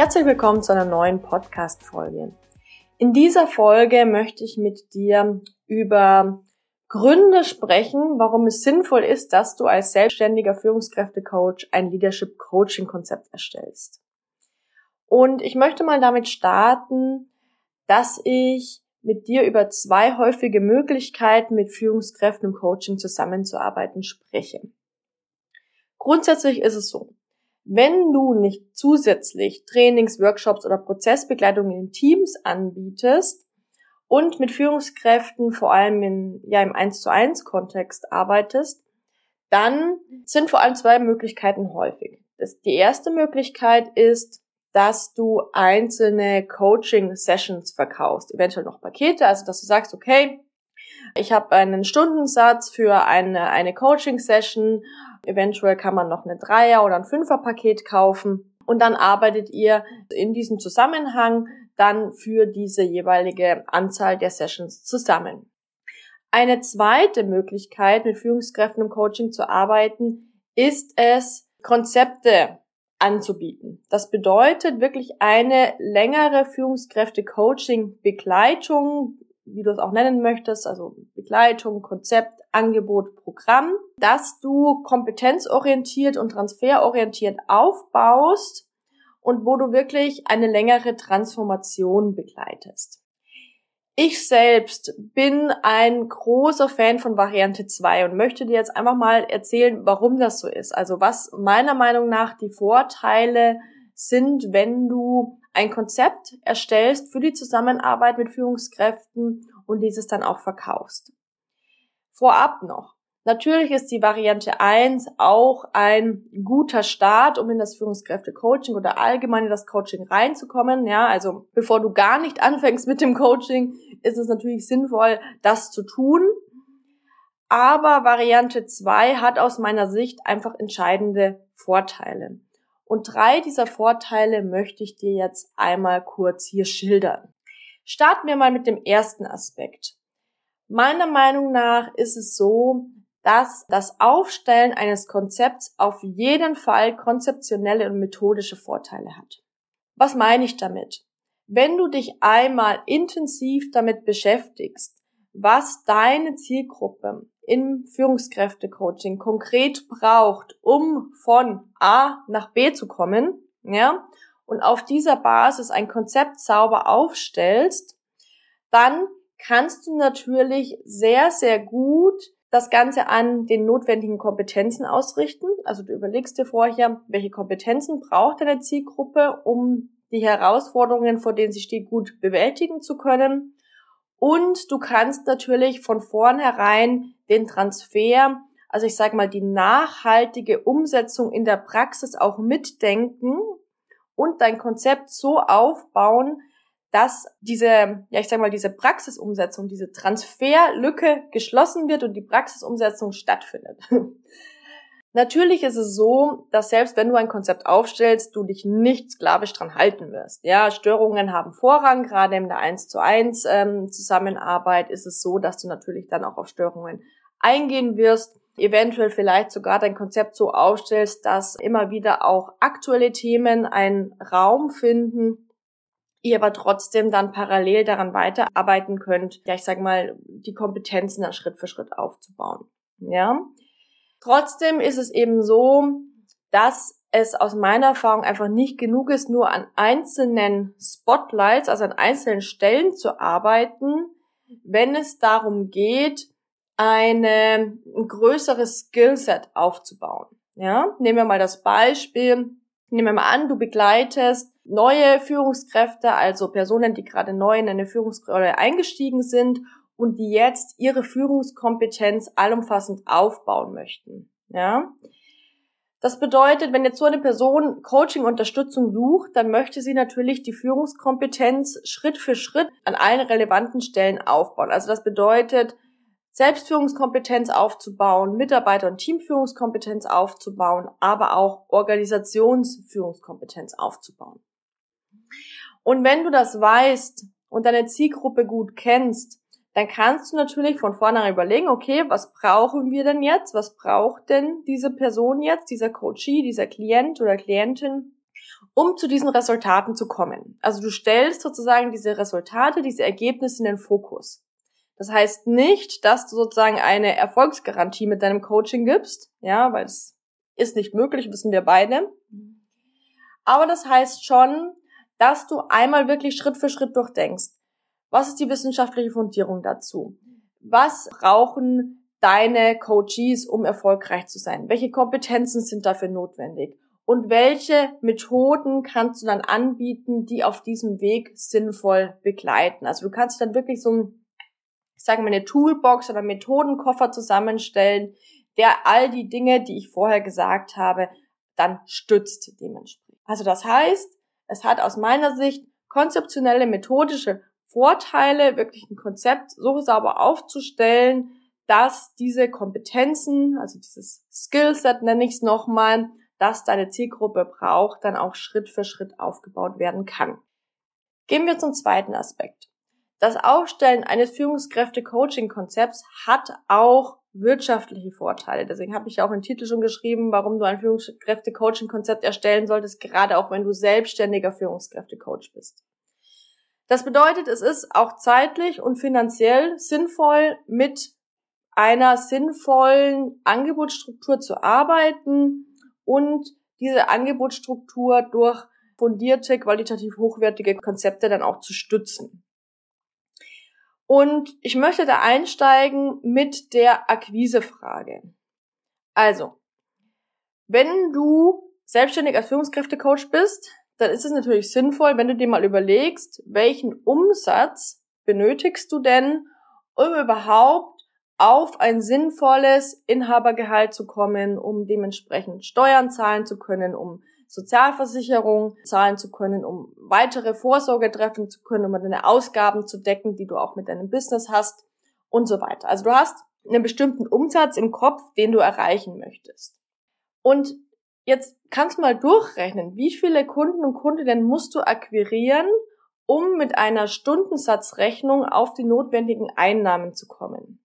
Herzlich willkommen zu einer neuen Podcast-Folge. In dieser Folge möchte ich mit dir über Gründe sprechen, warum es sinnvoll ist, dass du als selbstständiger Führungskräftecoach ein Leadership Coaching Konzept erstellst. Und ich möchte mal damit starten, dass ich mit dir über zwei häufige Möglichkeiten, mit Führungskräften im Coaching zusammenzuarbeiten, spreche. Grundsätzlich ist es so, wenn du nicht zusätzlich Trainings, Workshops oder Prozessbegleitungen in Teams anbietest und mit Führungskräften vor allem in, ja, im 1 zu 1 Kontext arbeitest, dann sind vor allem zwei Möglichkeiten häufig. Das, die erste Möglichkeit ist, dass du einzelne Coaching-Sessions verkaufst, eventuell noch Pakete, also dass du sagst, okay, ich habe einen Stundensatz für eine, eine Coaching-Session Eventuell kann man noch eine Dreier- oder ein Fünfer-Paket kaufen. Und dann arbeitet ihr in diesem Zusammenhang dann für diese jeweilige Anzahl der Sessions zusammen. Eine zweite Möglichkeit, mit Führungskräften im Coaching zu arbeiten, ist es, Konzepte anzubieten. Das bedeutet wirklich eine längere Führungskräfte-Coaching-Begleitung, wie du es auch nennen möchtest, also Begleitung, Konzept, Angebot, Programm, dass du kompetenzorientiert und transferorientiert aufbaust und wo du wirklich eine längere Transformation begleitest. Ich selbst bin ein großer Fan von Variante 2 und möchte dir jetzt einfach mal erzählen, warum das so ist. Also was meiner Meinung nach die Vorteile sind, wenn du ein Konzept erstellst für die Zusammenarbeit mit Führungskräften und dieses dann auch verkaufst. Vorab noch. Natürlich ist die Variante 1 auch ein guter Start, um in das Führungskräfte-Coaching oder allgemein in das Coaching reinzukommen. Ja, also bevor du gar nicht anfängst mit dem Coaching, ist es natürlich sinnvoll, das zu tun. Aber Variante 2 hat aus meiner Sicht einfach entscheidende Vorteile. Und drei dieser Vorteile möchte ich dir jetzt einmal kurz hier schildern. Starten wir mal mit dem ersten Aspekt. Meiner Meinung nach ist es so, dass das Aufstellen eines Konzepts auf jeden Fall konzeptionelle und methodische Vorteile hat. Was meine ich damit? Wenn du dich einmal intensiv damit beschäftigst, was deine Zielgruppe im Führungskräftecoaching konkret braucht, um von A nach B zu kommen, ja, und auf dieser Basis ein Konzept sauber aufstellst, dann kannst du natürlich sehr, sehr gut das Ganze an den notwendigen Kompetenzen ausrichten. Also du überlegst dir vorher, welche Kompetenzen braucht deine Zielgruppe, um die Herausforderungen, vor denen sie steht, gut bewältigen zu können. Und du kannst natürlich von vornherein den Transfer, also ich sage mal die nachhaltige Umsetzung in der Praxis auch mitdenken und dein Konzept so aufbauen, dass diese, ja ich sag mal, diese Praxisumsetzung, diese Transferlücke geschlossen wird und die Praxisumsetzung stattfindet. Natürlich ist es so, dass selbst wenn du ein Konzept aufstellst, du dich nicht sklavisch dran halten wirst. Ja, Störungen haben Vorrang, gerade in der 1 zu 1 ähm, Zusammenarbeit ist es so, dass du natürlich dann auch auf Störungen eingehen wirst, eventuell vielleicht sogar dein Konzept so aufstellst, dass immer wieder auch aktuelle Themen einen Raum finden, ihr aber trotzdem dann parallel daran weiterarbeiten könnt, ja, ich sag mal, die Kompetenzen dann Schritt für Schritt aufzubauen. Ja. Trotzdem ist es eben so, dass es aus meiner Erfahrung einfach nicht genug ist, nur an einzelnen Spotlights, also an einzelnen Stellen zu arbeiten, wenn es darum geht, eine, ein größeres Skillset aufzubauen. Ja, nehmen wir mal das Beispiel. Nehmen wir mal an, du begleitest neue Führungskräfte, also Personen, die gerade neu in eine Führungsrolle eingestiegen sind und die jetzt ihre Führungskompetenz allumfassend aufbauen möchten. Ja? Das bedeutet, wenn jetzt so eine Person Coaching-Unterstützung sucht, dann möchte sie natürlich die Führungskompetenz Schritt für Schritt an allen relevanten Stellen aufbauen. Also das bedeutet, Selbstführungskompetenz aufzubauen, Mitarbeiter- und Teamführungskompetenz aufzubauen, aber auch Organisationsführungskompetenz aufzubauen. Und wenn du das weißt und deine Zielgruppe gut kennst, dann kannst du natürlich von vornherein überlegen, okay, was brauchen wir denn jetzt? Was braucht denn diese Person jetzt, dieser Coachee, dieser Klient oder Klientin, um zu diesen Resultaten zu kommen? Also du stellst sozusagen diese Resultate, diese Ergebnisse in den Fokus. Das heißt nicht, dass du sozusagen eine Erfolgsgarantie mit deinem Coaching gibst, ja, weil es ist nicht möglich, wissen wir beide. Aber das heißt schon, dass du einmal wirklich Schritt für Schritt durchdenkst. Was ist die wissenschaftliche Fundierung dazu? Was brauchen deine Coaches, um erfolgreich zu sein? Welche Kompetenzen sind dafür notwendig? Und welche Methoden kannst du dann anbieten, die auf diesem Weg sinnvoll begleiten? Also du kannst dann wirklich so ein, ich sage mal, eine Toolbox oder Methodenkoffer zusammenstellen, der all die Dinge, die ich vorher gesagt habe, dann stützt dementsprechend. Also das heißt, es hat aus meiner Sicht konzeptionelle, methodische Vorteile, wirklich ein Konzept so sauber aufzustellen, dass diese Kompetenzen, also dieses Skillset nenne ich es nochmal, das deine Zielgruppe braucht, dann auch Schritt für Schritt aufgebaut werden kann. Gehen wir zum zweiten Aspekt. Das Aufstellen eines Führungskräfte-Coaching-Konzepts hat auch wirtschaftliche Vorteile. Deswegen habe ich auch im Titel schon geschrieben, warum du ein Führungskräfte-Coaching-Konzept erstellen solltest, gerade auch wenn du selbstständiger Führungskräfte-Coach bist. Das bedeutet, es ist auch zeitlich und finanziell sinnvoll, mit einer sinnvollen Angebotsstruktur zu arbeiten und diese Angebotsstruktur durch fundierte, qualitativ hochwertige Konzepte dann auch zu stützen. Und ich möchte da einsteigen mit der Akquisefrage. Also, wenn du selbstständig als Führungskräftecoach bist, dann ist es natürlich sinnvoll, wenn du dir mal überlegst, welchen Umsatz benötigst du denn, um überhaupt auf ein sinnvolles Inhabergehalt zu kommen, um dementsprechend Steuern zahlen zu können, um Sozialversicherung zahlen zu können, um weitere Vorsorge treffen zu können, um deine Ausgaben zu decken, die du auch mit deinem Business hast und so weiter. Also du hast einen bestimmten Umsatz im Kopf, den du erreichen möchtest. Und Jetzt kannst du mal durchrechnen, wie viele Kunden und Kundinnen musst du akquirieren, um mit einer Stundensatzrechnung auf die notwendigen Einnahmen zu kommen.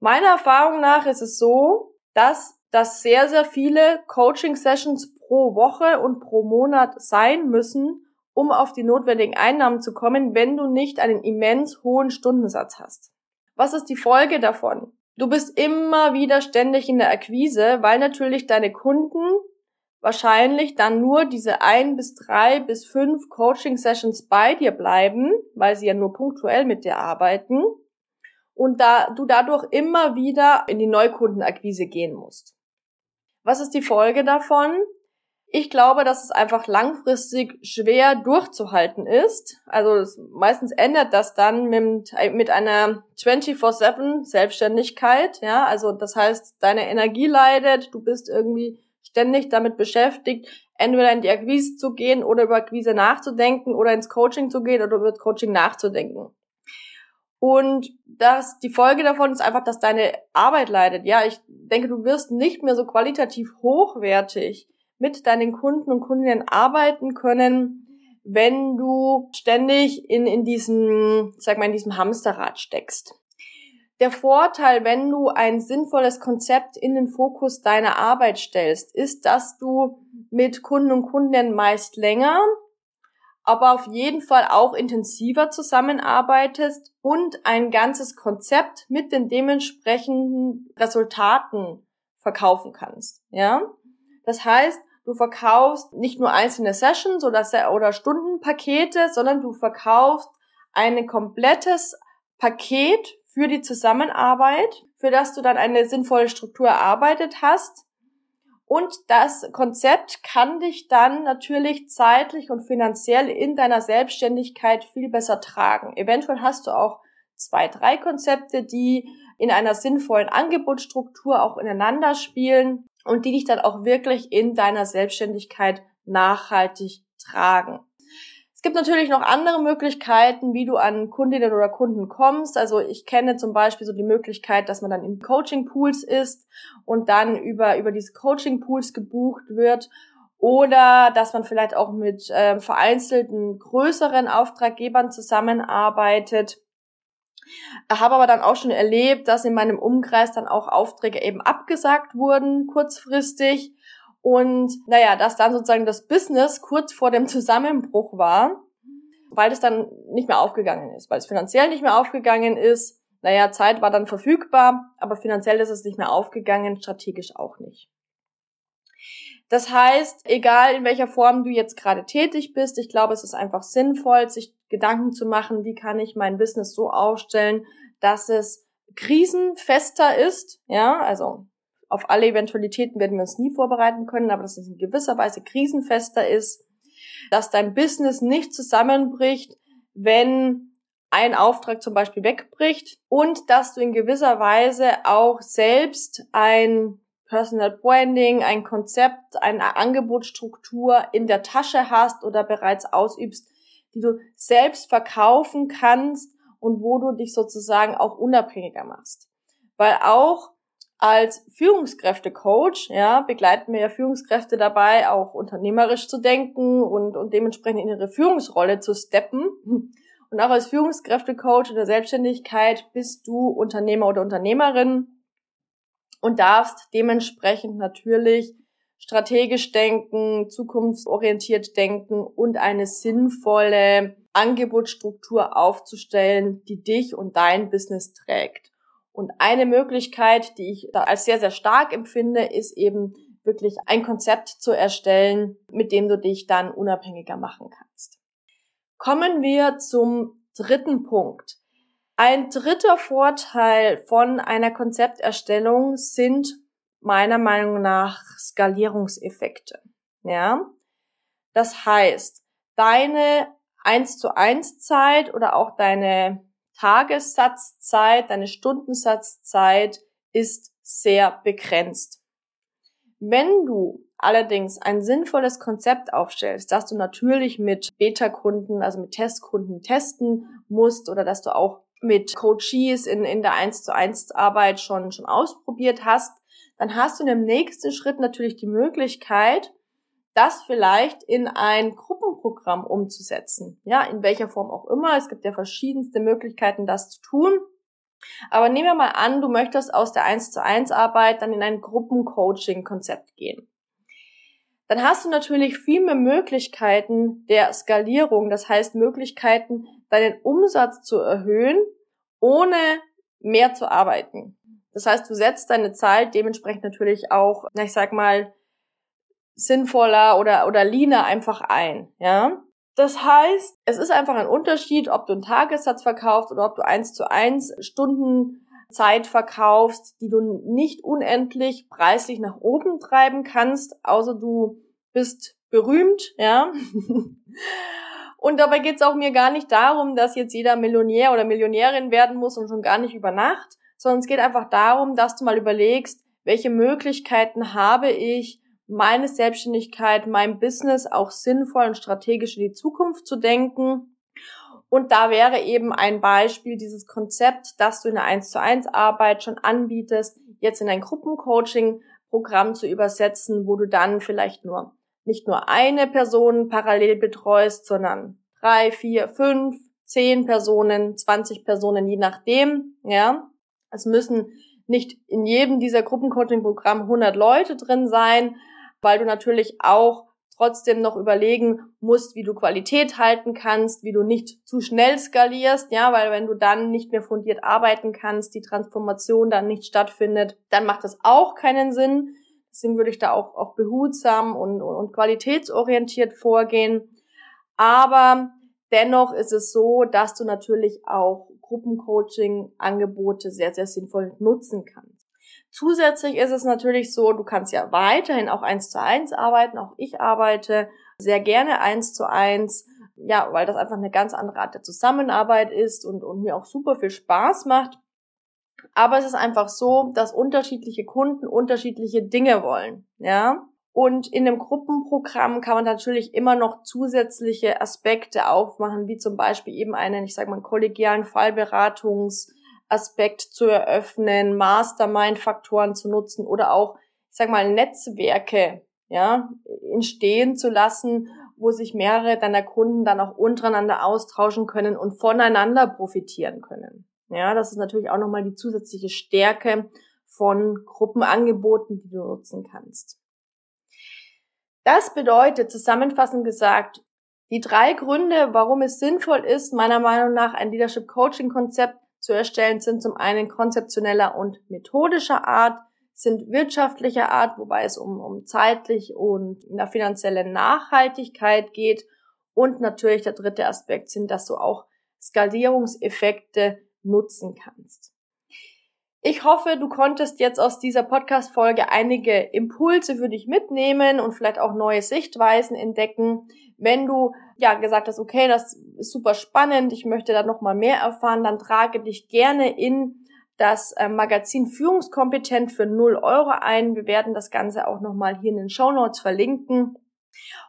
Meiner Erfahrung nach ist es so, dass das sehr, sehr viele Coaching-Sessions pro Woche und pro Monat sein müssen, um auf die notwendigen Einnahmen zu kommen, wenn du nicht einen immens hohen Stundensatz hast. Was ist die Folge davon? Du bist immer wieder ständig in der Akquise, weil natürlich deine Kunden wahrscheinlich dann nur diese ein bis drei bis fünf Coaching-Sessions bei dir bleiben, weil sie ja nur punktuell mit dir arbeiten und da du dadurch immer wieder in die Neukundenakquise gehen musst. Was ist die Folge davon? Ich glaube, dass es einfach langfristig schwer durchzuhalten ist. Also meistens ändert das dann mit, mit einer 24-7 Selbstständigkeit. Ja, also das heißt, deine Energie leidet, du bist irgendwie ständig damit beschäftigt, entweder in die Akquise zu gehen oder über Akquise nachzudenken oder ins Coaching zu gehen oder über Coaching nachzudenken. Und das, die Folge davon ist einfach, dass deine Arbeit leidet. Ja, ich denke, du wirst nicht mehr so qualitativ hochwertig mit deinen Kunden und Kundinnen arbeiten können, wenn du ständig in, in diesem, sag mal, in diesem Hamsterrad steckst. Der Vorteil, wenn du ein sinnvolles Konzept in den Fokus deiner Arbeit stellst, ist, dass du mit Kunden und Kundinnen meist länger, aber auf jeden Fall auch intensiver zusammenarbeitest und ein ganzes Konzept mit den dementsprechenden Resultaten verkaufen kannst, ja? Das heißt, du verkaufst nicht nur einzelne Sessions oder, oder Stundenpakete, sondern du verkaufst ein komplettes Paket für die Zusammenarbeit, für das du dann eine sinnvolle Struktur erarbeitet hast. Und das Konzept kann dich dann natürlich zeitlich und finanziell in deiner Selbstständigkeit viel besser tragen. Eventuell hast du auch zwei, drei Konzepte, die in einer sinnvollen Angebotsstruktur auch ineinander spielen und die dich dann auch wirklich in deiner Selbstständigkeit nachhaltig tragen. Es gibt natürlich noch andere Möglichkeiten, wie du an Kundinnen oder Kunden kommst. Also ich kenne zum Beispiel so die Möglichkeit, dass man dann in Coaching-Pools ist und dann über, über diese Coaching-Pools gebucht wird oder dass man vielleicht auch mit äh, vereinzelten größeren Auftraggebern zusammenarbeitet. Habe aber dann auch schon erlebt, dass in meinem Umkreis dann auch Aufträge eben abgesagt wurden, kurzfristig und naja, dass dann sozusagen das Business kurz vor dem Zusammenbruch war, weil es dann nicht mehr aufgegangen ist, weil es finanziell nicht mehr aufgegangen ist. Naja, Zeit war dann verfügbar, aber finanziell ist es nicht mehr aufgegangen, strategisch auch nicht. Das heißt, egal in welcher Form du jetzt gerade tätig bist, ich glaube, es ist einfach sinnvoll, sich Gedanken zu machen, wie kann ich mein Business so aufstellen, dass es krisenfester ist, ja, also auf alle Eventualitäten werden wir uns nie vorbereiten können, aber dass es in gewisser Weise krisenfester ist, dass dein Business nicht zusammenbricht, wenn ein Auftrag zum Beispiel wegbricht und dass du in gewisser Weise auch selbst ein Personal Branding, ein Konzept, eine Angebotsstruktur in der Tasche hast oder bereits ausübst, die du selbst verkaufen kannst und wo du dich sozusagen auch unabhängiger machst. Weil auch als Führungskräftecoach, ja, begleiten wir ja Führungskräfte dabei, auch unternehmerisch zu denken und, und dementsprechend in ihre Führungsrolle zu steppen. Und auch als Führungskräftecoach in der Selbstständigkeit bist du Unternehmer oder Unternehmerin und darfst dementsprechend natürlich strategisch denken, zukunftsorientiert denken und eine sinnvolle Angebotsstruktur aufzustellen, die dich und dein Business trägt. Und eine Möglichkeit, die ich da als sehr, sehr stark empfinde, ist eben wirklich ein Konzept zu erstellen, mit dem du dich dann unabhängiger machen kannst. Kommen wir zum dritten Punkt. Ein dritter Vorteil von einer Konzepterstellung sind meiner Meinung nach Skalierungseffekte. Ja? Das heißt, deine 1 zu 1 Zeit oder auch deine Tagessatzzeit, deine Stundensatzzeit ist sehr begrenzt. Wenn du allerdings ein sinnvolles Konzept aufstellst, dass du natürlich mit Beta-Kunden, also mit Testkunden testen musst oder dass du auch mit Coaches in, in der 1 zu 1 Arbeit schon, schon ausprobiert hast, dann hast du in dem nächsten Schritt natürlich die Möglichkeit, das vielleicht in ein Gruppenprogramm umzusetzen. Ja, in welcher Form auch immer. Es gibt ja verschiedenste Möglichkeiten, das zu tun. Aber nehmen wir mal an, du möchtest aus der 1 zu 1 Arbeit dann in ein Gruppencoaching-Konzept gehen. Dann hast du natürlich viel mehr Möglichkeiten der Skalierung, das heißt Möglichkeiten, deinen Umsatz zu erhöhen, ohne mehr zu arbeiten. Das heißt, du setzt deine Zeit dementsprechend natürlich auch, ich sag mal, sinnvoller oder, oder leaner einfach ein, ja. Das heißt, es ist einfach ein Unterschied, ob du einen Tagessatz verkaufst oder ob du eins zu eins Stunden Zeit verkaufst, die du nicht unendlich preislich nach oben treiben kannst, außer du bist berühmt, ja. Und dabei geht's auch mir gar nicht darum, dass jetzt jeder Millionär oder Millionärin werden muss und schon gar nicht über Nacht, sondern es geht einfach darum, dass du mal überlegst, welche Möglichkeiten habe ich, meine Selbstständigkeit, mein Business auch sinnvoll und strategisch in die Zukunft zu denken. Und da wäre eben ein Beispiel dieses Konzept, das du in der 1 zu 1 Arbeit schon anbietest, jetzt in ein Gruppencoaching Programm zu übersetzen, wo du dann vielleicht nur nicht nur eine Person parallel betreust, sondern drei, vier, fünf, zehn Personen, 20 Personen, je nachdem, ja. Es müssen nicht in jedem dieser Gruppencoaching-Programm 100 Leute drin sein, weil du natürlich auch trotzdem noch überlegen musst, wie du Qualität halten kannst, wie du nicht zu schnell skalierst, ja, weil wenn du dann nicht mehr fundiert arbeiten kannst, die Transformation dann nicht stattfindet, dann macht das auch keinen Sinn. Deswegen würde ich da auch, auch behutsam und, und, und qualitätsorientiert vorgehen. Aber dennoch ist es so, dass du natürlich auch Gruppencoaching-Angebote sehr, sehr sinnvoll nutzen kannst. Zusätzlich ist es natürlich so, du kannst ja weiterhin auch eins zu eins arbeiten. Auch ich arbeite sehr gerne eins zu eins. Ja, weil das einfach eine ganz andere Art der Zusammenarbeit ist und, und mir auch super viel Spaß macht. Aber es ist einfach so, dass unterschiedliche Kunden unterschiedliche Dinge wollen, ja. Und in dem Gruppenprogramm kann man natürlich immer noch zusätzliche Aspekte aufmachen, wie zum Beispiel eben einen, ich sage mal, kollegialen Fallberatungsaspekt zu eröffnen, Mastermind-Faktoren zu nutzen oder auch, ich sage mal, Netzwerke, ja, entstehen zu lassen, wo sich mehrere deiner Kunden dann auch untereinander austauschen können und voneinander profitieren können. Ja, das ist natürlich auch nochmal die zusätzliche Stärke von Gruppenangeboten, die du nutzen kannst. Das bedeutet, zusammenfassend gesagt, die drei Gründe, warum es sinnvoll ist, meiner Meinung nach ein Leadership Coaching Konzept zu erstellen, sind zum einen konzeptioneller und methodischer Art, sind wirtschaftlicher Art, wobei es um, um zeitlich und eine finanzielle Nachhaltigkeit geht. Und natürlich der dritte Aspekt sind, dass du auch Skalierungseffekte nutzen kannst. Ich hoffe, du konntest jetzt aus dieser Podcast-Folge einige Impulse für dich mitnehmen und vielleicht auch neue Sichtweisen entdecken. Wenn du ja gesagt hast, okay, das ist super spannend, ich möchte da noch mal mehr erfahren, dann trage dich gerne in das äh, Magazin Führungskompetent für 0 Euro ein. Wir werden das Ganze auch noch mal hier in den Show Notes verlinken.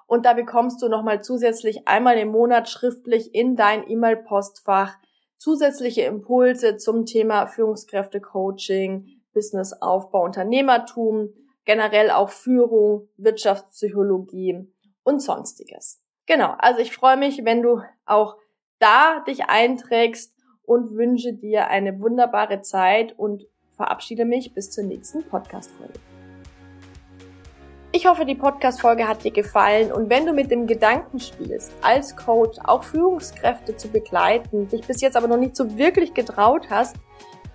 Und da bekommst du noch mal zusätzlich einmal im Monat schriftlich in dein E-Mail-Postfach zusätzliche Impulse zum Thema Führungskräfte-Coaching, Businessaufbau, Unternehmertum, generell auch Führung, Wirtschaftspsychologie und sonstiges. Genau, also ich freue mich, wenn du auch da dich einträgst und wünsche dir eine wunderbare Zeit und verabschiede mich bis zur nächsten Podcast-Folge. Ich hoffe, die Podcast-Folge hat dir gefallen. Und wenn du mit dem Gedanken spielst, als Coach auch Führungskräfte zu begleiten, dich bis jetzt aber noch nicht so wirklich getraut hast,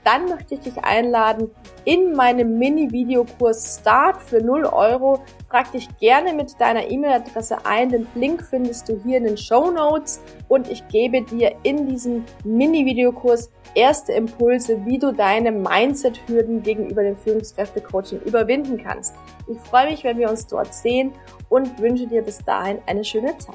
dann möchte ich dich einladen in meinem Mini-Videokurs Start für 0 Euro. Trag dich gerne mit deiner E-Mail-Adresse ein. Den Link findest du hier in den Show Notes und ich gebe dir in diesem Mini-Videokurs erste Impulse, wie du deine Mindset-Hürden gegenüber dem Führungskräfte-Coaching überwinden kannst. Ich freue mich, wenn wir uns dort sehen und wünsche dir bis dahin eine schöne Zeit.